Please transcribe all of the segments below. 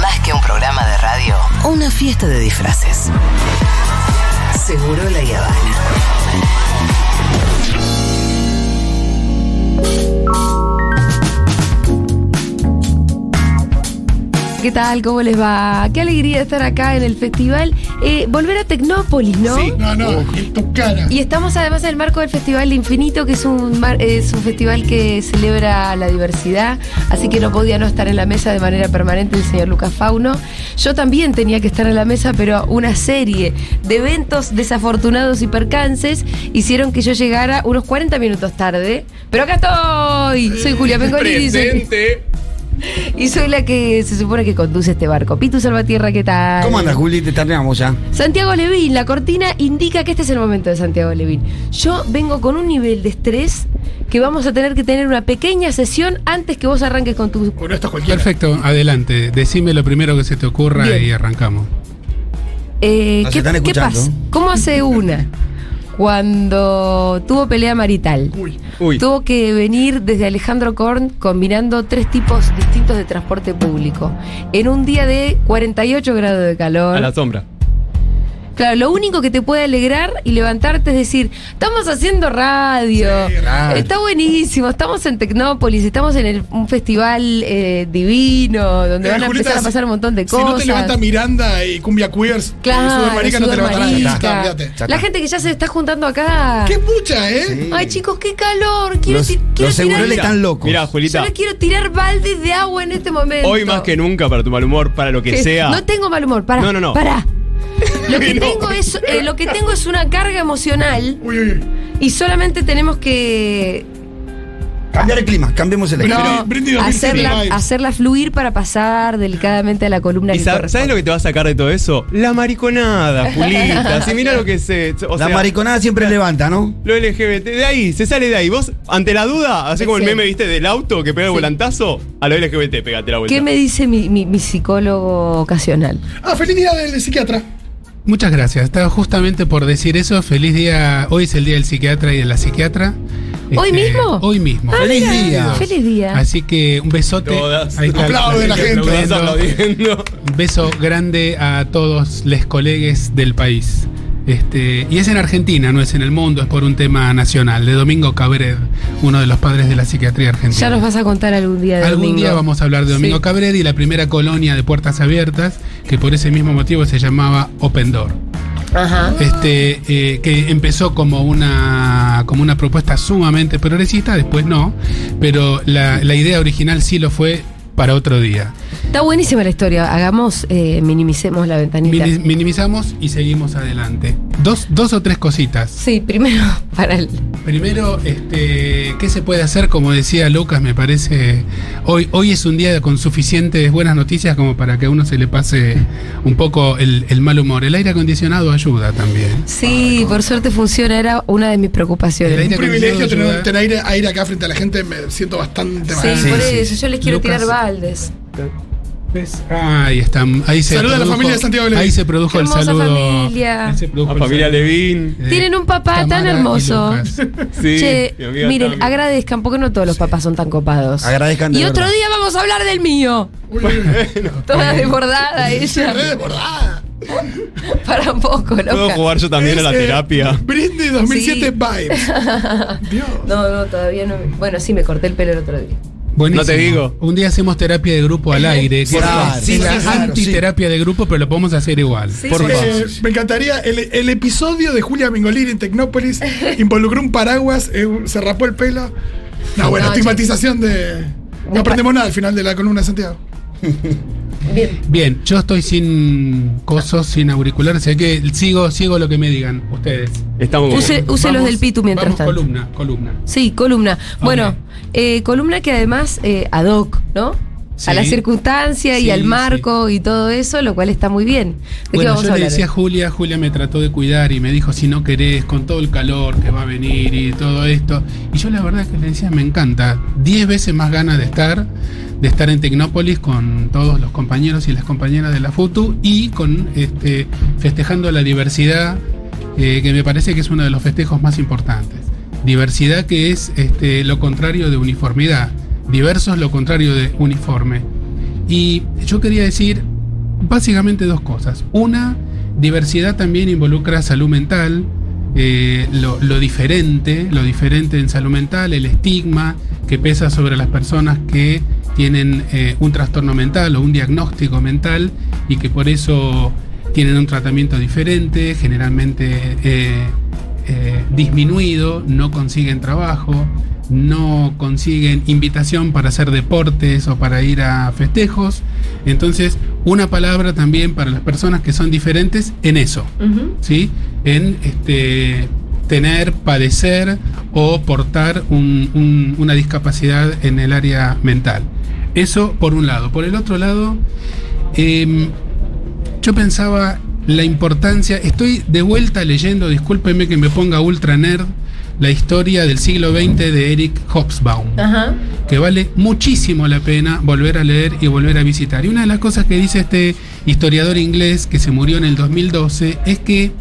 Más que un programa de radio, una fiesta de disfraces. Seguro la Habana. ¿Qué tal? ¿Cómo les va? Qué alegría estar acá en el festival. Eh, volver a Tecnópolis, ¿no? Sí, no, no, en tu cara. Y estamos además en el marco del Festival de Infinito, que es un, mar- es un festival que celebra la diversidad, así que no podía no estar en la mesa de manera permanente el señor Lucas Fauno. Yo también tenía que estar en la mesa, pero una serie de eventos desafortunados y percances hicieron que yo llegara unos 40 minutos tarde. Pero acá estoy, soy Julia Mengolini. Y soy la que se supone que conduce este barco. Pitu Salvatierra, ¿qué tal? ¿Cómo andas, Juli? Te tardamos ya. Santiago Levín, la cortina indica que este es el momento de Santiago Levín. Yo vengo con un nivel de estrés que vamos a tener que tener una pequeña sesión antes que vos arranques con tu... Bueno, esto es cualquiera. Perfecto, adelante. Decime lo primero que se te ocurra Bien. y arrancamos. Eh, ¿qué, pasa? ¿Cómo hace una? Cuando tuvo pelea marital. Uy, Uy. Tuvo que venir desde Alejandro Korn combinando tres tipos distintos de transporte público. En un día de 48 grados de calor. A la sombra. Claro, lo único que te puede alegrar y levantarte es decir, estamos haciendo radio, Sí, radio. está buenísimo, estamos en Tecnópolis, estamos en el- un festival eh, divino, donde van a Julieta, empezar a pasar un montón de Si no cosas. te levanta Miranda y Cumbia Queers, Claro, eh, Sudamérica no te levanta nada. Está, La gente que ya se está juntando acá. Qué mucha, ¿eh? Sí. Ay, chicos, qué calor. Quiero, Los, quiero los tirar. están locos. Mira, Yo Julita. le quiero tirar baldes de agua en este momento. Hoy más que nunca, para tu mal humor, para lo que Que- sea. No tengo mal humor, para. No, no, no. Para. Lo que, tengo es, eh, lo que tengo es una carga emocional Uy, uy, uy. y solamente tenemos que Cambiar el clima, cambiemos el clima. no, brindis 2007 hacerla, hacerla fluir para pasar delicadamente a la columna ¿Y que sab- sabes lo que te va a sacar de todo eso? La mariconada, Julita. Sí, mira lo que se. O la sea, mariconada siempre levanta, ¿no? Lo LGBT. De ahí, se sale de ahí. Vos, ante la duda, así como el Sí. meme, viste, del auto que pega el Sí. volantazo, a lo LGBT, pégate la vuelta. ¿Qué me dice mi, mi- mi psicólogo ocasional? Ah, feliz día del psiquiatra. Muchas gracias. Estaba justamente por decir eso. Feliz día. Hoy es el día del psiquiatra y de la psiquiatra. ¿Hoy Este, mismo? Hoy mismo. Ah, Feliz mira, día. Feliz día. Así que un besote. Todas. Ahí está Aplaude la gente. Aplaudiendo. Un beso grande a todos los colegues del país. Este, y es en Argentina, no es en el mundo, es por un tema nacional, de Domingo Cabred, uno de los padres de la psiquiatría argentina. Ya nos vas a contar algún día de Algún domingo. día vamos a hablar de Domingo Sí. Cabred y la primera colonia de puertas abiertas, que por ese mismo motivo se llamaba Open Door. Ajá. Este, eh, que empezó como una, como una propuesta sumamente progresista, después no, pero la, la idea original sí lo fue para otro día. Está buenísima la historia. Hagamos, eh, minimicemos la ventanita. Mini- minimizamos y seguimos adelante. Dos, dos o tres cositas. Sí, primero para el. Primero, este, ¿qué se puede hacer? Como decía Lucas, me parece, hoy, hoy es un día con suficientes buenas noticias como para que a uno se le pase un poco el, el mal humor. El aire acondicionado ayuda también. Sí, por suerte funciona. Era una de mis El preocupaciones. aire Un privilegio tener, tener aire, aire acá frente a la gente. Me siento bastante Sí, mal. Sí, por sí. eso. Yo les quiero Lucas. tirar baldes. ¿Ves? Ahí están. Ahí se Saluda a la familia de Santiago Levín. Ahí se produjo el saludo. familia. ahí se produjo A el familia saludo Levín. de Tienen un papá tan Tamara hermoso. Sí. che, miren, Tami. agradezcan, porque no todos los papás son tan copados. Agradezcan de Y otro verdad. día vamos a hablar del mío. Toda desbordada ella. Desbordada. Para un poco, Puedo loca. jugar yo también a la Es, eh, terapia. Brindis 2007 vibes. Dios. No, no, todavía no. Bueno, sí, me corté el pelo el otro día. Buenísimo. No te digo. Un día hacemos terapia de grupo al aire. Que Claro, es sí, la sí, claro, antiterapia de grupo, pero lo podemos hacer igual. Sí, Por. Eh, me encantaría, el, el episodio de Julia Mengolini en Tecnópolis involucró un paraguas, eh, se rapó el pelo. No, bueno, No, estigmatización de... No aprendemos nada al final de la columna de Santiago. Bien. Bien, yo estoy sin cosos, sin auriculares, así que sigo, sigo lo que me digan ustedes. Estamos Use, use los del Pitu mientras vamos, tanto. columna, columna. Sí, columna. Bueno, eh, columna que además eh, ad hoc, ¿no? Sí. A la circunstancia y al marco y todo eso, lo cual está muy bien. ¿De qué Bueno, vamos yo a le decía a Julia, Julia me trató de cuidar y me dijo, si no querés, con todo el calor que va a venir y todo esto. Y yo la verdad que le decía, me encanta, diez veces más ganas de estar, de estar en Tecnópolis con todos los compañeros y las compañeras de la FUTU y con este festejando la diversidad, eh, que me parece que es uno de los festejos más importantes. Diversidad que es este, lo contrario de uniformidad. Diverso es lo contrario de uniforme. Y yo quería decir básicamente dos cosas. Una, diversidad también involucra salud mental, eh, lo, diferente, lo diferente en salud mental, el estigma que pesa sobre las personas que tienen eh, un trastorno mental o un diagnóstico mental y que por eso tienen un tratamiento diferente, generalmente eh, disminuido, no consiguen trabajo, no consiguen invitación para hacer deportes o para ir a festejos. Entonces, una palabra también para las personas que son diferentes en eso, ¿sí? En este tener, padecer o portar un- un- una discapacidad en el área mental. Eso por un lado. Por el otro lado, em, yo pensaba la importancia, estoy de vuelta leyendo, discúlpeme que me ponga ultra nerd, la historia del siglo XX de Eric Hobsbawm Ajá. que vale muchísimo la pena volver a leer y volver a visitar. Y una de las cosas que dice este historiador inglés que se murió en el 2012 es que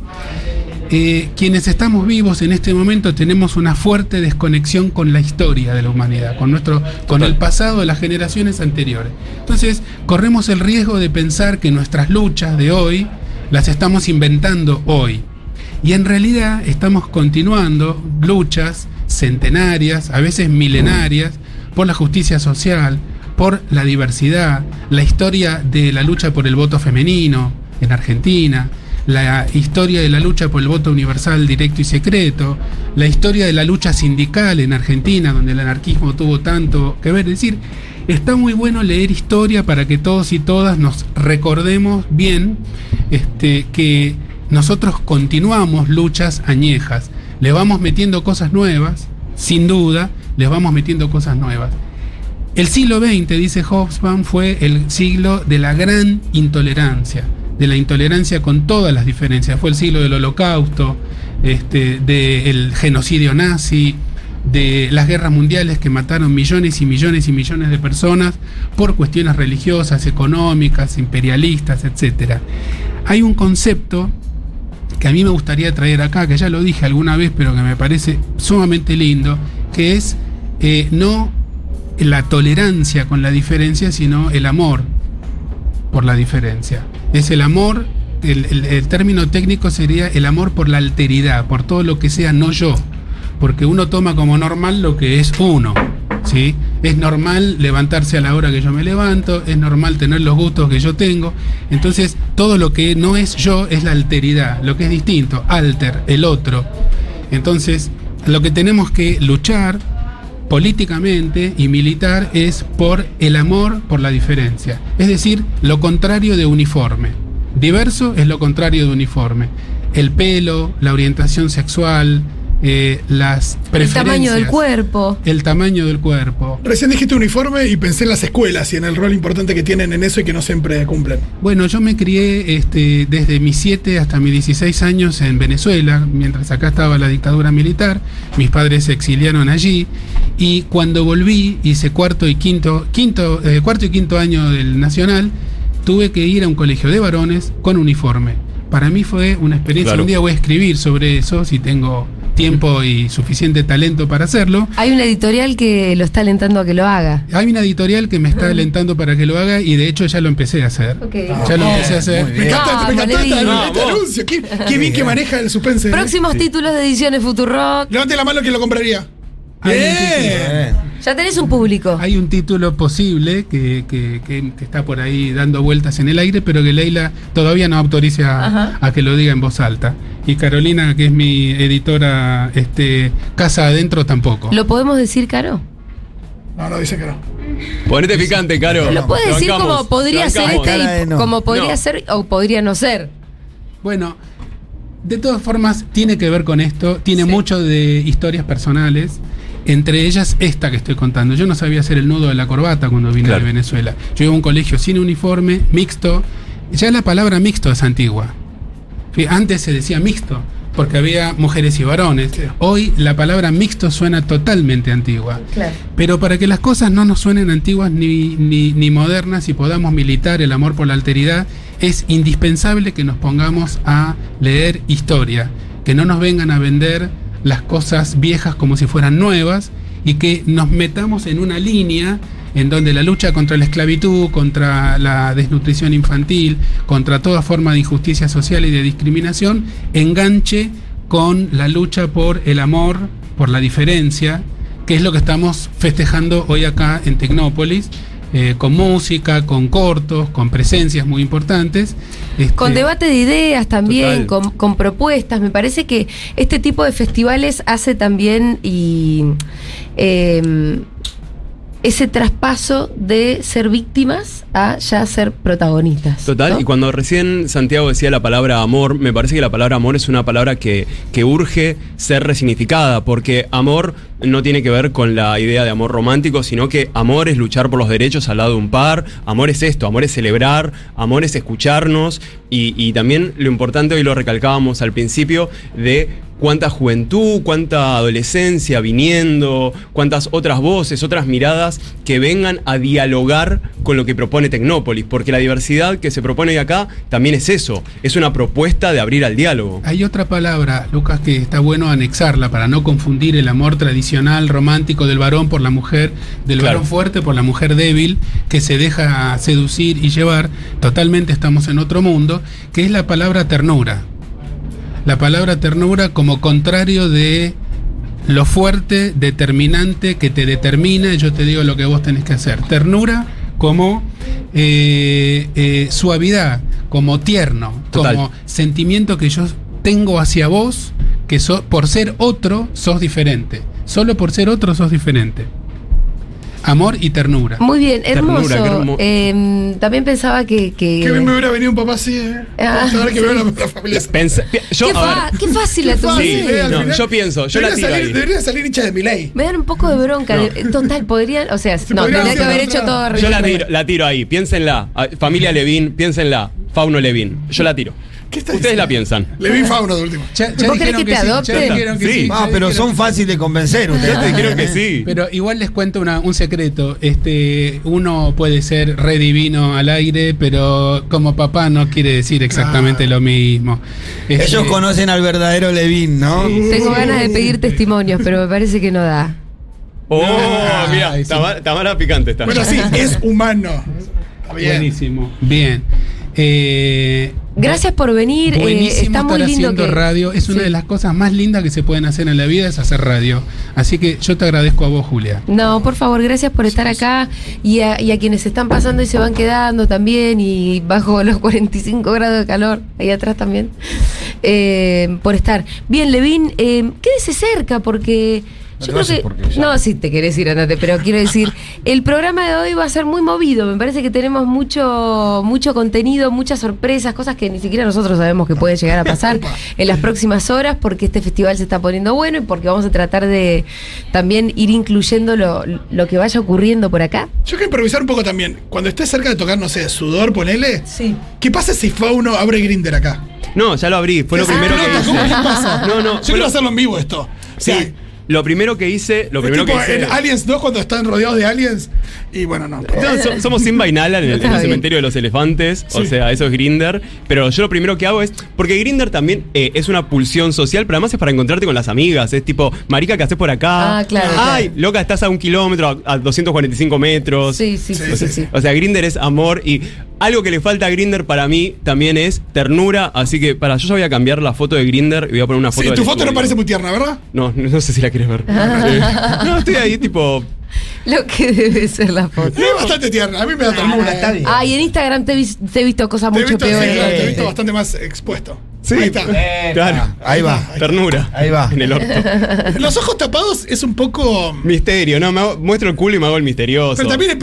eh, quienes estamos vivos en este momento tenemos una fuerte desconexión con la historia de la humanidad, con nuestro, con el pasado de las generaciones anteriores. Entonces, corremos el riesgo de pensar que nuestras luchas de hoy las estamos inventando hoy. Y en realidad estamos continuando luchas centenarias, a veces milenarias, por la justicia social, por la diversidad, la historia de la lucha por el voto femenino en Argentina, la historia de la lucha por el voto universal directo y secreto, la historia de la lucha sindical en Argentina, donde el anarquismo tuvo tanto que ver. Es decir, está muy bueno leer historia para que todos y todas nos recordemos bien este, que nosotros continuamos luchas añejas, le vamos metiendo cosas nuevas, sin duda, les vamos metiendo cosas nuevas. El siglo XX, dice Hobsbawm, fue el siglo de la gran intolerancia, de la intolerancia con todas las diferencias. Fue el siglo del holocausto, este, del genocidio nazi, de las guerras mundiales que mataron millones y millones y millones de personas por cuestiones religiosas, económicas, imperialistas, etc. Hay un concepto que a mí me gustaría traer acá, que ya lo dije alguna vez, pero que me parece sumamente lindo, que es eh, no la tolerancia con la diferencia, sino el amor por la diferencia. Es el amor, el, el- el término técnico sería el amor por la alteridad, por todo lo que sea no yo, porque uno toma como normal lo que es uno. ¿Sí? Es normal levantarse a la hora que yo me levanto, es normal tener los gustos que yo tengo. Entonces, todo lo que no es yo es la alteridad, lo que es distinto, alter, el otro. Entonces, lo que tenemos que luchar políticamente y militar es por el amor por la diferencia. Es decir, lo contrario de uniforme. Diverso es lo contrario de uniforme. El pelo, la orientación sexual, eh, las El preferencias. tamaño del cuerpo. El tamaño del cuerpo. Recién dijiste uniforme y pensé en las escuelas y en el rol importante que tienen en eso y que no siempre cumplen. Bueno, yo me crié este, desde mis 7 hasta mis 16 años en Venezuela, mientras acá estaba la dictadura militar. Mis padres se exiliaron allí y cuando volví, hice cuarto y quinto, quinto, eh, cuarto y quinto año del Nacional, tuve que ir a un colegio de varones con uniforme. Para mí fue una experiencia. Claro. Un día voy a escribir sobre eso si tengo tiempo y suficiente talento para hacerlo. Hay una editorial que lo está alentando a que lo haga. Hay una editorial que me está alentando para que lo haga y de hecho ya lo empecé a hacer. Ok. Ya lo empecé a hacer. Me encanta, me encanta este, este anuncio. Qué, qué bien que maneja el suspense. ¿eh? Próximos títulos de ediciones Futurock. Levante la mano que lo compraría. Bien. Ya tenés un público. Hay un título posible que, que- que- que está por ahí dando vueltas en el aire, pero que Leila todavía no autoriza Ajá. a, que lo diga en voz alta. Y Carolina, que es mi editora este, casa adentro, tampoco. ¿Lo podemos decir, Caro? No, no, dice que no. Ponete picante, Caro. Lo puedes Te decir bancamos, como podría ser este y no. como podría No. ser o podría no ser. Bueno, de todas formas, tiene que ver con esto, tiene Sí. mucho de historias personales, entre ellas esta que estoy contando. Yo no sabía hacer el nudo de la corbata cuando vine Claro. de Venezuela. Yo iba a un colegio sin uniforme, mixto. Ya la palabra mixto es antigua. Antes se decía mixto, porque había mujeres y varones. Hoy la palabra mixto suena totalmente antigua. Claro. Pero para que las cosas no nos suenen antiguas ni, ni, ni modernas y podamos militar el amor por la alteridad, es indispensable que nos pongamos a leer historia, que no nos vengan a vender las cosas viejas como si fueran nuevas y que nos metamos en una línea en donde la lucha contra la esclavitud, contra la desnutrición infantil, contra toda forma de injusticia social y de discriminación, enganche con la lucha por el amor, por la diferencia, que es lo que estamos festejando hoy acá en Tecnópolis. Eh, con música, con cortos, con presencias muy importantes. Este, Con debate de ideas también, con, con propuestas. Me parece que este tipo de festivales hace también y eh, ese traspaso de ser víctimas a ya ser protagonistas. Total, ¿no? y cuando recién Santiago decía la palabra amor, me parece que la palabra amor es una palabra que, que urge ser resignificada, porque amor no tiene que ver con la idea de amor romántico, sino que amor es luchar por los derechos al lado de un par, amor es esto, amor es celebrar, amor es escucharnos, y, y también lo importante, hoy lo recalcábamos al principio, de cuánta juventud, cuánta adolescencia viniendo, cuántas otras voces, otras miradas que vengan a dialogar con lo que propone Tecnópolis, porque la diversidad que se propone acá también es eso, es una propuesta de abrir al diálogo. Hay otra palabra, Lucas, que está bueno anexarla para no confundir el amor tradicional, romántico del varón por la mujer, del Claro. varón fuerte por la mujer débil, que se deja seducir y llevar. Totalmente estamos en otro mundo, que es la palabra ternura. La palabra ternura como contrario de lo fuerte, determinante, que te determina, y yo te digo lo que vos tenés que hacer. Ternura como eh, eh, suavidad, como tierno, Total. como sentimiento que yo tengo hacia vos, que so- por ser otro sos diferente. Solo por ser otro sos diferente. Amor y ternura. Muy bien, Ternura, hermoso. qué hermo- Eh, también pensaba que. que Que bien me hubiera venido un papá así, ¿eh? Ah, Vamos a ver que sí. veo la, la familia. Pensa- yo, qué, a fa- ver, qué fácil la fácil, tomé. ¿eh? No, yo pienso, yo la debería tiro salir, ahí. Debería salir hincha de mi ley. Me dan un poco de bronca. No. de- Total, podrían. O sea, Se no, tendría que haber otra. hecho todo Yo la tiro, la tiro ahí, piénsenla. Ah, Familia Levín, piénsenla. Fauno Levín, yo la tiro. ¿Qué está Ustedes la piensan. Le vi fauno de último. Ya- ya ¿Vos querés dijeron que te sí, ya adopte? dijeron que Sí. sí, Ah, ya pero dijeron son fáciles de convencer ustedes. Yo te creo que sí. Pero igual les cuento una- un secreto. Este, uno puede ser re divino al aire, pero como papá no quiere decir exactamente lo mismo. Este, Ellos conocen al verdadero Levín, ¿no? Tengo ganas de pedir testimonios, pero me parece que no da. Oh, Ah, mira, ay, Tamara picante está. Bueno, sí, es humano. Está bien. Buenísimo. Bien. Eh, Gracias por venir. eh, Buenísimo está muy estar lindo haciendo que. radio. Es una de las cosas más lindas que se pueden hacer en la vida es hacer radio. Así que yo te agradezco a vos, Julia. No, por favor, gracias por estar acá y a, y a quienes están pasando y se van quedando también y bajo los 45 grados de calor, ahí atrás también, eh, por estar. Bien, Levin, eh, quédese cerca porque... No Yo te creo que. porque ya- No, sí, te querés ir, andate, pero quiero decir, el programa de hoy va a ser muy movido. Me parece que tenemos mucho, mucho contenido, muchas sorpresas, cosas que ni siquiera nosotros sabemos que puede llegar a pasar en las próximas horas, porque este festival se está poniendo bueno y porque vamos a tratar de también ir incluyendo lo, lo que vaya ocurriendo por acá. Yo quiero improvisar un poco también. Cuando estés cerca de tocar, no sé, sudor, ponele. Sí. ¿Qué pasa si Fauno abre Grinder acá? No, ya lo abrí, fue lo ¿Qué primero que hice. ¿Cómo pasa? No, no, Yo quiero lo- hacerlo en vivo esto. O sea, Sí, lo primero que hice, lo es primero tipo que hice. en Aliens 2 cuando están rodeados de aliens. Y bueno, no. No, so- somos Simba y Nala en el, en el cementerio de los elefantes, o sea, eso es Grinder. Pero yo lo primero que hago es. Porque Grinder también eh, es una pulsión social, pero además es para encontrarte con las amigas. Es tipo, Marica, ¿qué haces por acá? Ah, claro, Ay, claro. loca, estás a un kilómetro, a, a 245 metros. Sí, sí, sí, sí, sí. O sea, Grinder es amor y algo que le falta a Grinder para mí también es ternura. Así que para yo ya voy a cambiar la foto de Grinder y voy a poner una foto Sí, tu foto no parece muy tierna, ¿verdad? No, no sé si la quieres ver. Eh, no, estoy ahí tipo. Lo que debe ser la foto. Es bastante tierna. A mí me da ternura. está bien. Ay, en Instagram te, he vis- te he visto cosas Te mucho visto, sí, peores. te he visto bastante más expuesto. Sí. Ahí está. Claro. Ahí va. Ternura. Ahí va. En el orto. Los ojos tapados es un poco. Misterio, no, me hago- muestro el culo y me hago el misterioso. Pero también es,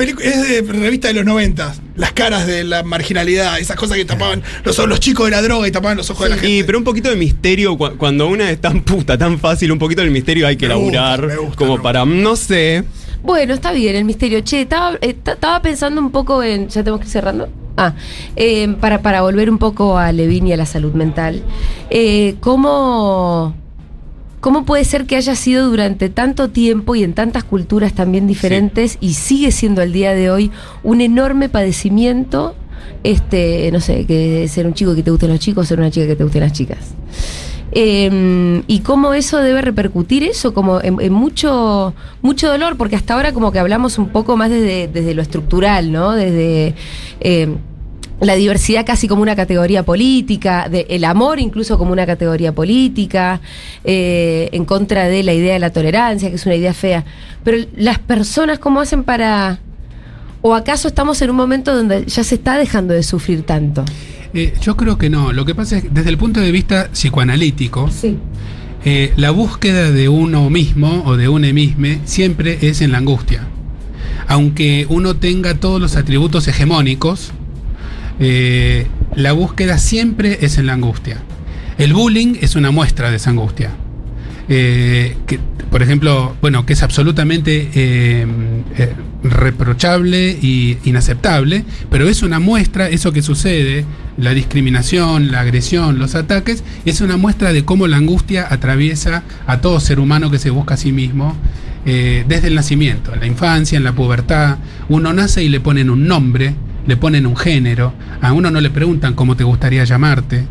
de revista de los 90. Las caras de la marginalidad, esas cosas que tapaban los, los chicos de la droga y tapaban los ojos de la gente. Y, pero un poquito de misterio, cu- cuando una es tan puta, tan fácil, un poquito del misterio hay que Me gusta, laburar. me gusta, como me para, no sé. Bueno, está bien el misterio. Che, estaba, eh, ta- estaba pensando un poco en. ¿Ya tenemos que ir cerrando? Ah, eh, para, para volver un poco a Levin y a la salud mental. Eh, ¿Cómo. ¿Cómo puede ser que haya sido durante tanto tiempo y en tantas culturas también diferentes y sigue siendo al día de hoy un enorme padecimiento, este, no sé, que ser un chico que te gusten los chicos, ser una chica que te gusten las chicas? Eh, y cómo eso debe repercutir eso, como en, mucho, mucho dolor, porque hasta ahora como que hablamos un poco más desde, desde lo estructural, ¿no? Desde eh, la diversidad casi como una categoría política, de el amor incluso como una categoría política, eh, en contra de la idea de la tolerancia, que es una idea fea. Pero las personas, ¿cómo hacen para... ¿O acaso estamos en un momento donde ya se está dejando de sufrir tanto? Eh, yo creo que no. Lo que pasa es que desde el punto de vista psicoanalítico, Sí. eh, la búsqueda de uno mismo o de un mismo siempre es en la angustia. Aunque uno tenga todos los atributos hegemónicos, eh, la búsqueda siempre es en la angustia. El bullying es una muestra de esa angustia. Eh, que, por ejemplo, bueno, que es absolutamente eh, eh, reprochable y inaceptable, pero es una muestra, eso que sucede, la discriminación, la agresión, los ataques, es una muestra de cómo la angustia atraviesa a todo ser humano que se busca a sí mismo eh, desde el nacimiento, en la infancia, en la pubertad. Uno nace y le ponen un nombre, le ponen un género, a uno no le preguntan cómo te gustaría llamarte.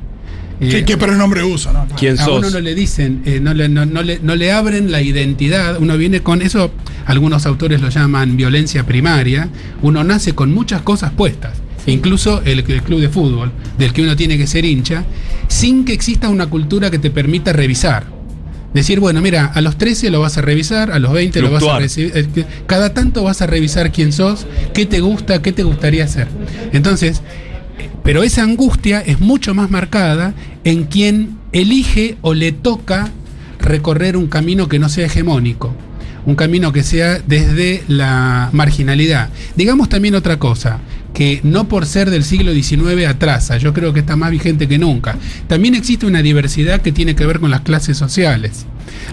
¿Qué, qué pronombre uso? No? ¿Quién a sos? uno no le dicen, eh, no, le, no, no le, no le abren la identidad, uno viene con eso, algunos autores lo llaman violencia primaria, uno nace con muchas cosas puestas, incluso el, el club de fútbol, del que uno tiene que ser hincha, sin que exista una cultura que te permita revisar. Decir, bueno, mira, a los 13 lo vas a revisar, a los 20 lo vas a recibir. eh, Cada tanto vas a revisar quién sos, qué te gusta, qué te gustaría hacer. Entonces, pero esa angustia es mucho más marcada en quien elige o le toca recorrer un camino que no sea hegemónico, un camino que sea desde la marginalidad. Digamos también otra cosa, que no por ser del siglo XIX atrasa, yo creo que está más vigente que nunca. También existe una diversidad que tiene que ver con las clases sociales.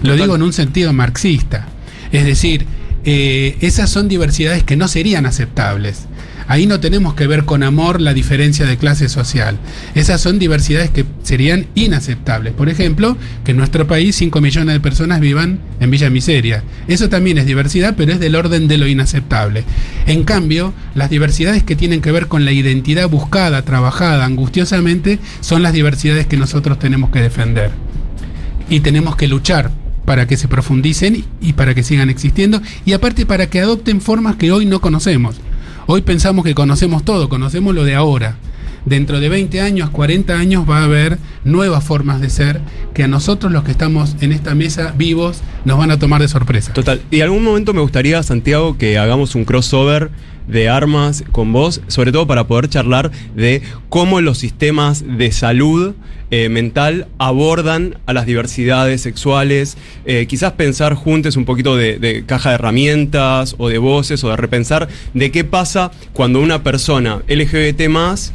Lo digo en un sentido marxista. Es decir, eh, esas son diversidades que no serían aceptables. Ahí no tenemos que ver con amor la diferencia de clase social. Esas son diversidades que serían inaceptables. Por ejemplo, que en nuestro país 5 millones de personas vivan en Villa Miseria. Eso también es diversidad, pero es del orden de lo inaceptable. En cambio, las diversidades que tienen que ver con la identidad buscada, trabajada angustiosamente, son las diversidades que nosotros tenemos que defender y tenemos que luchar para que se profundicen y para que sigan existiendo y aparte para que adopten formas que hoy no conocemos. Hoy pensamos que conocemos todo, conocemos lo de ahora. Dentro de 20 años, 40 años va a haber nuevas formas de ser que a nosotros los que estamos en esta mesa vivos nos van a tomar de sorpresa. Total. Y en algún momento me gustaría, Santiago, que hagamos un crossover de armas con vos, sobre todo para poder charlar de cómo los sistemas de salud eh, mental abordan a las diversidades sexuales, eh, quizás pensar juntos un poquito de, de caja de herramientas o de voces o de repensar de qué pasa cuando una persona LGBT más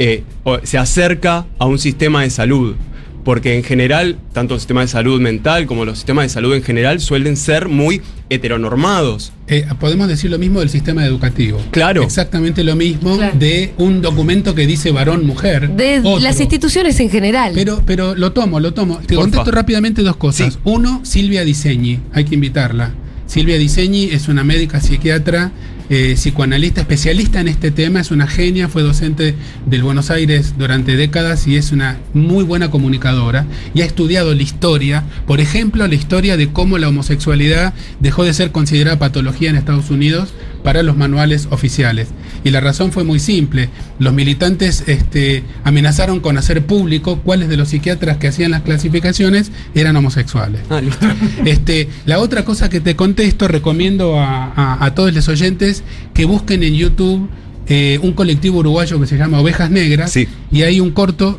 eh, o- se acerca a un sistema de salud. Porque en general, tanto el sistema de salud mental como los sistemas de salud en general suelen ser muy heteronormados. Eh, podemos decir lo mismo del sistema educativo. Claro. Exactamente lo mismo Claro. de un documento que dice varón-mujer. De otro. las instituciones en general. Pero, pero lo tomo, lo tomo. Te Porfa. contesto rápidamente dos cosas. Sí. Uno, Silvia Diseñi, hay que invitarla. Silvia Diseñi es una médica psiquiatra, eh, psicoanalista, especialista en este tema, es una genia, fue docente del Buenos Aires durante décadas y es una muy buena comunicadora y ha estudiado la historia, por ejemplo, la historia de cómo la homosexualidad dejó de ser considerada patología en Estados Unidos para los manuales oficiales. Y la razón fue muy simple. Los militantes este, amenazaron con hacer público cuáles de los psiquiatras que hacían las clasificaciones eran homosexuales. Ah, listo. Este, la otra cosa que te contesto, recomiendo a, a- a todos los oyentes que busquen en YouTube eh, un colectivo uruguayo que se llama Ovejas Negras Sí. y hay un corto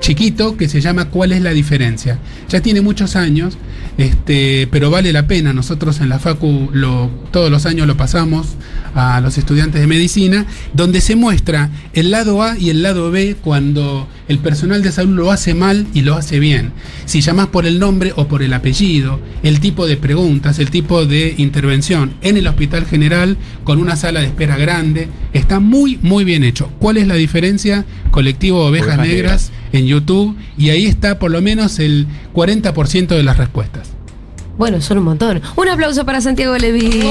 chiquito que se llama ¿Cuál es la diferencia? Ya tiene muchos años, este, pero vale la pena. Nosotros en la Facu lo, todos los años lo pasamos a los estudiantes de medicina, donde se muestra el lado A y el lado B cuando el personal de salud lo hace mal y lo hace bien. Si llamás por el nombre o por el apellido, el tipo de preguntas, el tipo de intervención en el hospital general con una sala de espera grande, está muy, muy bien hecho. ¿Cuál es la diferencia? Colectivo Ovejas, Ovejas Negras en YouTube y ahí está por lo menos el 40% de las respuestas. Bueno, son un montón. Un aplauso para Santiago Levín.